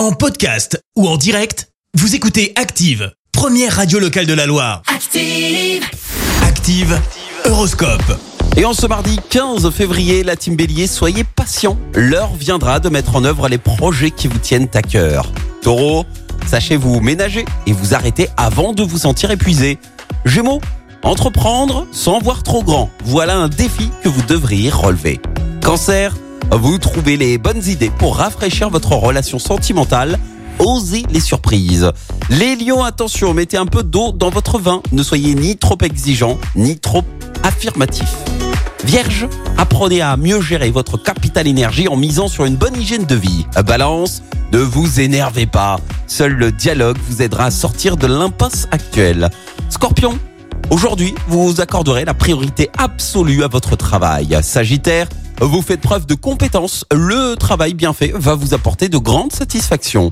En podcast ou en direct, vous écoutez Active, première radio locale de la Loire. Active. Active, Horoscope. Et en ce mardi 15 février, la team Bélier, soyez patient. L'heure viendra de mettre en œuvre les projets qui vous tiennent à cœur. Taureau, sachez vous ménager et vous arrêter avant de vous sentir épuisé. Gémeaux, entreprendre sans voir trop grand. Voilà un défi que vous devriez relever. Cancer, vous trouvez les bonnes idées pour rafraîchir votre relation sentimentale. Osez les surprises. Les lions, attention, mettez un peu d'eau dans votre vin. Ne soyez ni trop exigeant, ni trop affirmatif. Vierge, apprenez à mieux gérer votre capital énergie en misant sur une bonne hygiène de vie. Balance, ne vous énervez pas. Seul le dialogue vous aidera à sortir de l'impasse actuelle. Scorpion, aujourd'hui, vous accorderez la priorité absolue à votre travail. Sagittaire, vous faites preuve de compétence. Le travail bien fait va vous apporter de grandes satisfactions.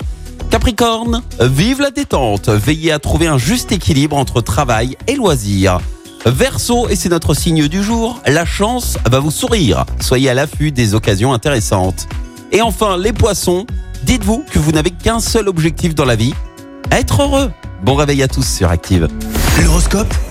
Capricorne, vive la détente. Veillez à trouver un juste équilibre entre travail et loisirs. Verseau, et c'est notre signe du jour, la chance va vous sourire. Soyez à l'affût des occasions intéressantes. Et enfin, les poissons, dites-vous que vous n'avez qu'un seul objectif dans la vie, être heureux. Bon réveil à tous sur Active. L'horoscope